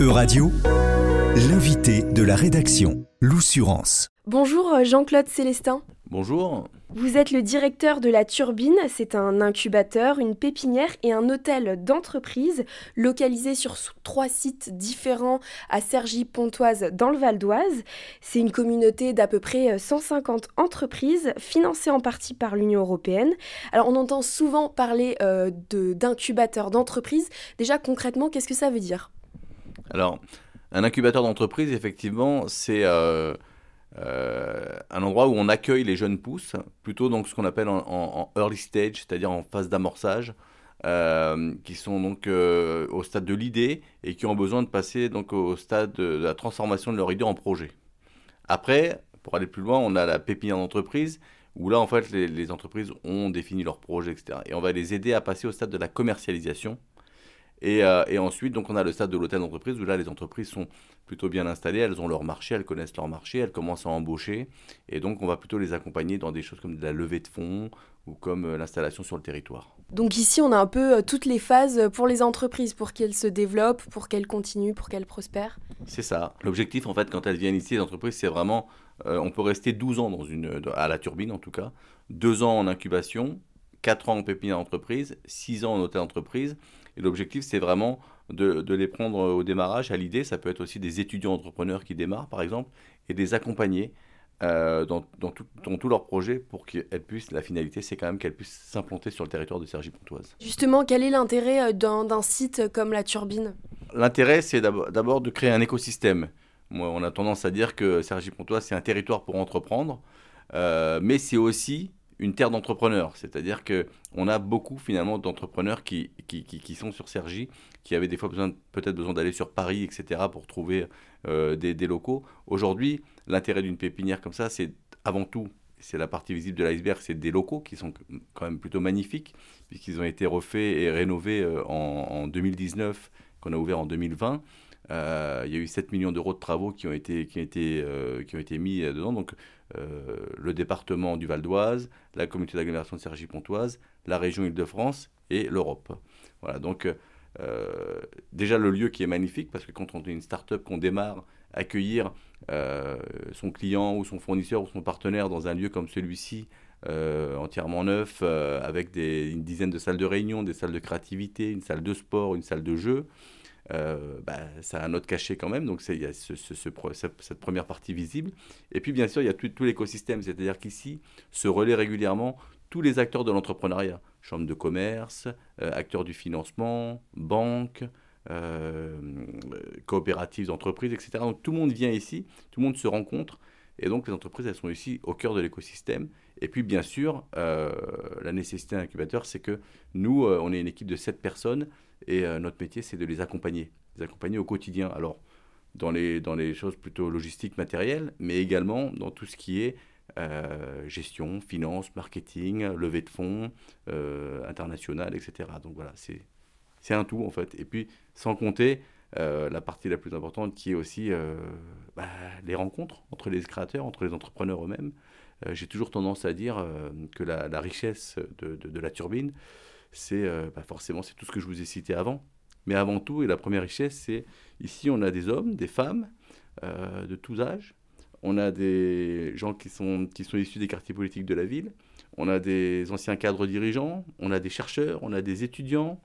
Euradio, l'invité de la rédaction, l'Oussurance. Bonjour euh, Jean-Claude Célestin. Bonjour. Vous êtes le directeur de la Turbine, c'est un incubateur, une pépinière et un hôtel d'entreprise localisé sur trois sites différents à Cergy-Pontoise dans le Val d'Oise. C'est une communauté d'à peu près 150 euh, entreprises financées en partie par l'Union européenne. Alors on entend souvent parler euh, d'incubateur d'entreprise. Déjà concrètement, qu'est-ce que ça veut dire? Alors, un incubateur d'entreprise, effectivement, c'est... Euh, euh, un endroit où on accueille les jeunes pousses, plutôt donc ce qu'on appelle en, early stage, c'est-à-dire en phase d'amorçage, euh, qui sont donc au stade de l'idée et qui ont besoin de passer donc au stade de, la transformation de leur idée en projet. Après, pour aller plus loin, on a la pépinière d'entreprise où là en fait les, les, entreprises ont défini leur projet, etc. Et on va les aider à passer au stade de la commercialisation euh, et, ensuite, donc, on a le stade de l'hôtel d'entreprise où là, les entreprises sont plutôt bien installées, elles ont leur marché, elles connaissent leur marché, elles commencent à embaucher. Et donc, on va plutôt les accompagner dans des choses comme de la levée de fonds ou comme euh, l'installation sur le territoire. Donc ici, on a un peu euh, toutes les phases pour les entreprises, pour qu'elles se développent, pour qu'elles continuent, pour qu'elles prospèrent. C'est ça. L'objectif, en fait, quand elles viennent ici, les entreprises, c'est vraiment, on peut rester 12 ans dans une, à la turbine, en tout cas, 2 ans en incubation, 4 ans en pépinière d'entreprise, 6 ans en hôtel d'entreprise. Et l'objectif, c'est vraiment de, les prendre au démarrage, à l'idée. Ça peut être aussi des étudiants entrepreneurs qui démarrent, par exemple, et les accompagner euh, dans, dans, tout, tous leurs projets pour qu'elles puissent, la finalité, c'est quand même qu'elles puissent s'implanter sur le territoire de Cergy-Pontoise. Justement, quel est l'intérêt euh, d'un site comme la Turbine? L'intérêt, c'est d'abord de créer un écosystème. Moi, on a tendance à dire que Cergy-Pontoise, c'est un territoire pour entreprendre, euh, mais c'est aussi une terre d'entrepreneurs. C'est-à-dire qu'on a beaucoup finalement d'entrepreneurs qui, qui, sont sur Sergi, qui avaient des fois peut-être besoin d'aller sur Paris, etc., pour trouver euh, des, locaux. Aujourd'hui, l'intérêt d'une pépinière comme ça, c'est avant tout, c'est la partie visible de l'iceberg, c'est des locaux qui sont quand même plutôt magnifiques, puisqu'ils ont été refaits et rénovés euh, en, 2019, qu'on a ouvert en 2020. Euh, il y a eu 7 millions d'euros de travaux qui ont été, qui ont été, qui ont été mis dedans. Donc, euh, le département du Val d'Oise, la communauté d'agglomération de Cergy-Pontoise, la région Île-de-France et l'Europe. Voilà, donc euh, déjà le lieu qui est magnifique, parce que quand on est une start-up, qu'on démarre, accueillir euh, son client ou son fournisseur ou son partenaire dans un lieu comme celui-ci, entièrement neuf, avec une dizaine de salles de réunion, des salles de créativité, une salle de sport, une salle de jeu, euh, bah, ça a un autre cachet quand même, donc il y a ce, cette première partie visible. Et puis bien sûr, il y a tout, l'écosystème, c'est-à-dire qu'ici se relaient régulièrement tous les acteurs de l'entrepreneuriat, chambre de commerce, euh, acteurs du financement, banques, euh, coopératives d'entreprises, etc. Donc tout le monde vient ici, tout le monde se rencontre, et donc les entreprises, elles sont ici au cœur de l'écosystème. Et puis bien sûr, la nécessité d'un incubateur, c'est que nous, on est une équipe de 7 personnes, et euh, notre métier, c'est de les accompagner, les accompagner au quotidien. Alors, dans les, dans les choses plutôt logistiques, matérielles, mais également dans tout ce qui est euh, gestion, finance, marketing, levée de fonds, euh, international, etc. Donc voilà, c'est un tout en fait. Et puis, sans compter euh, la partie la plus importante qui est aussi bah, les rencontres entre les créateurs, entre les entrepreneurs eux-mêmes. j'ai toujours tendance à dire que la, richesse de, la turbine, c'est euh, bah, forcément c'est tout ce que je vous ai cité avant. Mais avant tout, et la première richesse, c'est ici on a des hommes, des femmes euh, de tous âges. On a des gens qui sont, qui sont issus des quartiers politiques de la ville. On a des anciens cadres dirigeants. On a des chercheurs. On a des étudiants.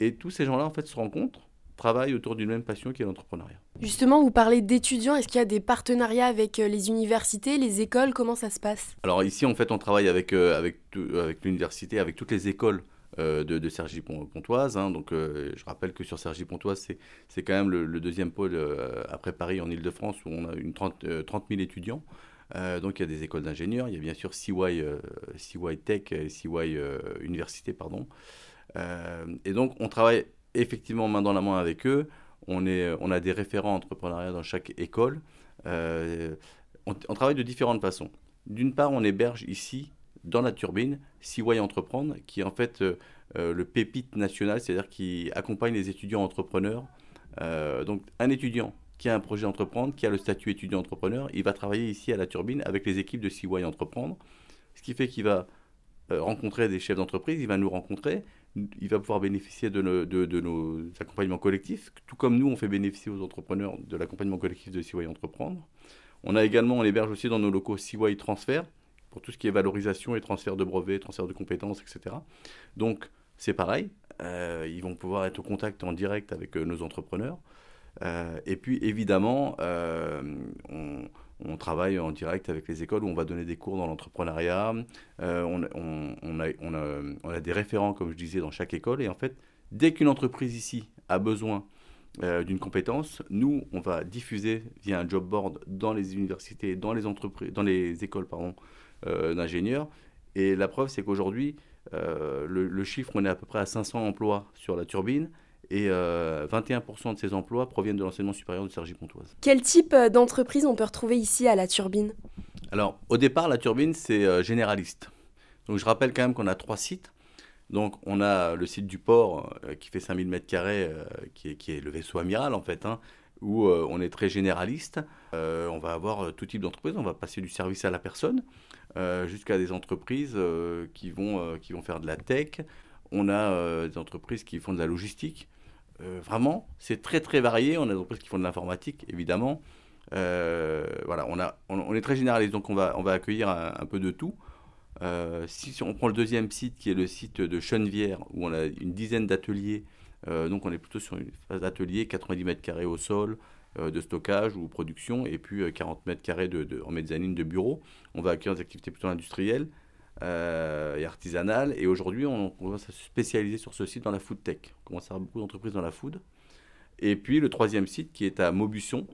Et tous ces gens-là, en fait, se rencontrent, travaillent autour d'une même passion qui est l'entrepreneuriat. Justement, vous parlez d'étudiants. Est-ce qu'il y a des partenariats avec euh, les universités, les écoles? Comment ça se passe? Alors ici, en fait, on travaille avec, avec, avec l'université, avec toutes les écoles euh, de, de Cergy-Pontoise. Hein. donc, euh, je rappelle que sur Cergy-Pontoise, c'est quand même le, deuxième pôle euh, après Paris en Ile-de-France où on a une 30, 30 000 étudiants. donc, il y a des écoles d'ingénieurs, il y a bien sûr CY, CY Tech et CY Université, pardon. et donc, on travaille effectivement main dans la main avec eux. On, est, on a des référents entrepreneuriat dans chaque école. On, on travaille de différentes façons. D'une part, on héberge ici dans la turbine, CY Entreprendre, qui est en fait euh, euh, le pépite national, c'est-à-dire qui accompagne les étudiants entrepreneurs. Euh, donc un étudiant qui a un projet entreprendre, qui a le statut étudiant entrepreneur, il va travailler ici à la turbine avec les équipes de CY Entreprendre, ce qui fait qu'il va rencontrer des chefs d'entreprise, il va nous rencontrer, il va pouvoir bénéficier de nos, accompagnements collectifs, tout comme nous, on fait bénéficier aux entrepreneurs de l'accompagnement collectif de CY Entreprendre. On a également, on héberge aussi dans nos locaux CY Transfert, pour tout ce qui est valorisation et transfert de brevets, transfert de compétences, etc. Donc, c'est pareil, euh, ils vont pouvoir être au contact en direct avec euh, nos entrepreneurs. Euh, et puis, évidemment, on, on travaille en direct avec les écoles où on va donner des cours dans l'entrepreneuriat. Euh, on, a, des référents, comme je disais, dans chaque école. Et en fait, dès qu'une entreprise ici a besoin euh, d'une compétence, nous, on va diffuser via un job board dans les universités, dans les entreprises, dans les écoles pardon, euh, d'ingénieurs. Et la preuve, c'est qu'aujourd'hui, le, le, chiffre, on est à peu près à 500 emplois sur la turbine. Et 21% euh, de ces emplois proviennent de l'enseignement supérieur de Sergi Pontoise. Quel type euh, d'entreprise on peut retrouver ici à la Turbine? Alors, au départ, la Turbine, c'est euh, généraliste. Donc, je rappelle quand même qu'on a trois sites. Donc, on a le site du port qui fait 5000 m2, qui, est, qui est le vaisseau amiral en fait, hein, où on est très généraliste. on va avoir tout type d'entreprise. On va passer du service à la personne jusqu'à des entreprises qui, vont, qui vont faire de la tech. On a des entreprises qui font de la logistique. Euh, vraiment, c'est très très varié. On a des entreprises qui font de l'informatique, évidemment. Euh, voilà, on, a, on, est très généraliste, donc on va, on va accueillir un, peu de tout. Euh, si, on prend le deuxième site, qui est le site de Chenevière, où on a une dizaine d'ateliers, donc on est plutôt sur une phase d'atelier, 90 mètres carrés au sol, de stockage ou production, et puis 40 mètres carrés de, en mezzanine de bureaux. On va accueillir des activités plutôt industrielles. Euh, et artisanale. Et aujourd'hui, on, commence à se spécialiser sur ce site dans la food tech. On commence à avoir beaucoup d'entreprises dans la food. Et puis le troisième site qui est à Maubusson.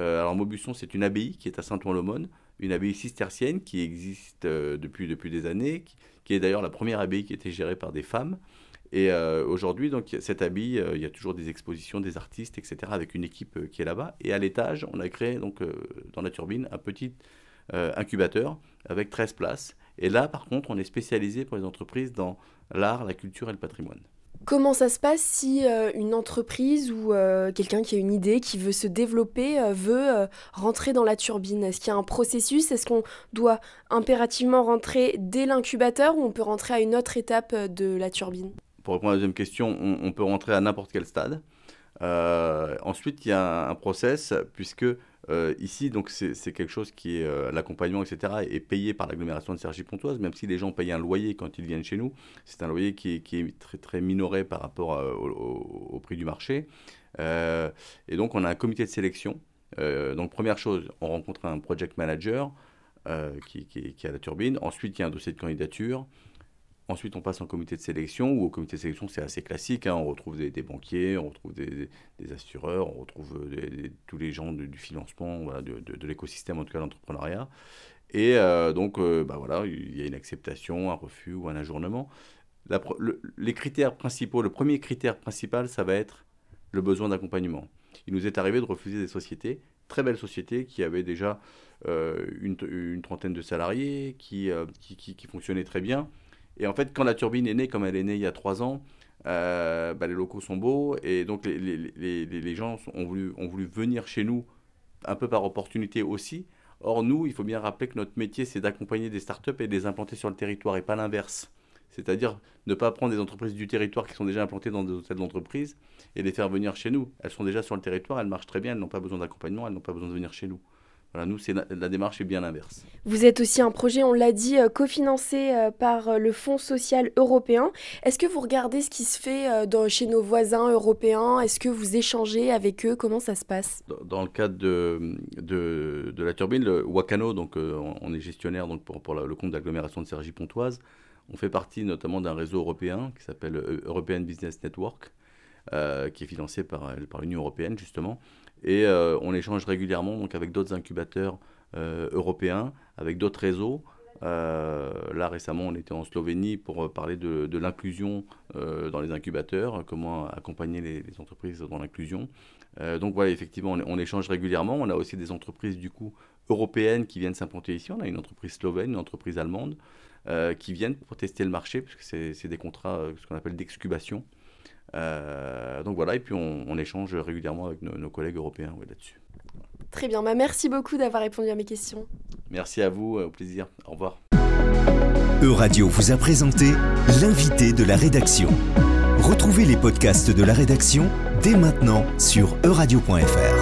Euh, alors Maubusson, c'est une abbaye qui est à Saint-Ouen-l'Aumône, une abbaye cistercienne qui existe euh, depuis, depuis des années, qui, est d'ailleurs la première abbaye qui était gérée par des femmes. Et aujourd'hui, donc cette abbaye, il y a toujours des expositions, des artistes, etc., avec une équipe qui est là-bas. Et à l'étage, on a créé donc dans la turbine un petit incubateur avec 13 places et là, par contre, on est spécialisé pour les entreprises dans l'art, la culture et le patrimoine. Comment ça se passe si euh, une entreprise ou euh, quelqu'un qui a une idée, qui veut se développer, euh, veut rentrer dans la turbine? Est-ce qu'il y a un processus? Est-ce qu'on doit impérativement rentrer dès l'incubateur ou on peut rentrer à une autre étape de la turbine? Pour répondre à la deuxième question, on, peut rentrer à n'importe quel stade. ensuite, il y a un, un process, puisque euh, ici, donc, c'est quelque chose qui est euh, l'accompagnement, etc., est payé par l'agglomération de Cergy-Pontoise, même si les gens payent un loyer quand ils viennent chez nous. C'est un loyer qui est, très, très minoré par rapport euh, au, prix du marché. et donc, on a un comité de sélection. donc, première chose, on rencontre un project manager qui, a la turbine. Ensuite, il y a un dossier de candidature. Ensuite, on passe en comité de sélection, où au comité de sélection, c'est assez classique. Hein. On retrouve des, banquiers, on retrouve des, assureurs, on retrouve euh, tous les gens du, financement, de, l'écosystème, en tout cas l'entrepreneuriat. Et euh, donc, euh, bah voilà, il y a une acceptation, un refus ou un ajournement. les critères principaux, le premier critère principal, ça va être le besoin d'accompagnement. Il nous est arrivé de refuser des sociétés, très belles sociétés, qui avaient déjà une, trentaine de salariés, qui fonctionnaient très bien et en fait, quand la turbine est née, comme elle est née il y a trois ans, euh, bah, les locaux sont beaux et donc les, gens ont voulu, ont voulu venir chez nous un peu par opportunité aussi. Or, nous, il faut bien rappeler que notre métier, c'est d'accompagner des startups et de les implanter sur le territoire et pas l'inverse. C'est-à-dire ne pas prendre des entreprises du territoire qui sont déjà implantées dans des hôtels d'entreprise et les faire venir chez nous. Elles sont déjà sur le territoire, elles marchent très bien, elles n'ont pas besoin d'accompagnement, elles n'ont pas besoin de venir chez nous nous, c'est la, démarche est bien l'inverse. Vous êtes aussi un projet, on l'a dit, euh, cofinancé euh, par euh, le Fonds social européen. Est-ce que vous regardez ce qui se fait chez nos voisins européens? Est-ce que vous échangez avec eux? Comment ça se passe? Dans, le cadre de, de, la turbine, le Wakano, donc on est gestionnaire donc pour, le compte d'agglomération de Cergy-Pontoise. On fait partie notamment d'un réseau européen qui s'appelle European Business Network, qui est financé par, par l'Union européenne justement. Et euh, on échange régulièrement donc, avec d'autres incubateurs euh, européens, avec d'autres réseaux. Euh, là, récemment, on était en Slovénie pour parler de, l'inclusion dans les incubateurs, comment accompagner les, entreprises dans l'inclusion. donc voilà, effectivement, on, échange régulièrement. On a aussi des entreprises du coup européennes qui viennent s'implanter ici. On a une entreprise slovène, une entreprise allemande qui viennent pour tester le marché, puisque c'est des contrats, ce qu'on appelle d'excubation. Euh, donc voilà, et puis on, échange régulièrement avec nos, collègues européens là-dessus. Très bien, bah, merci beaucoup d'avoir répondu à mes questions. Merci à vous, euh, au plaisir. Au revoir. Euradio vous a présenté l'invité de la rédaction. Retrouvez les podcasts de la rédaction dès maintenant sur euradio.fr.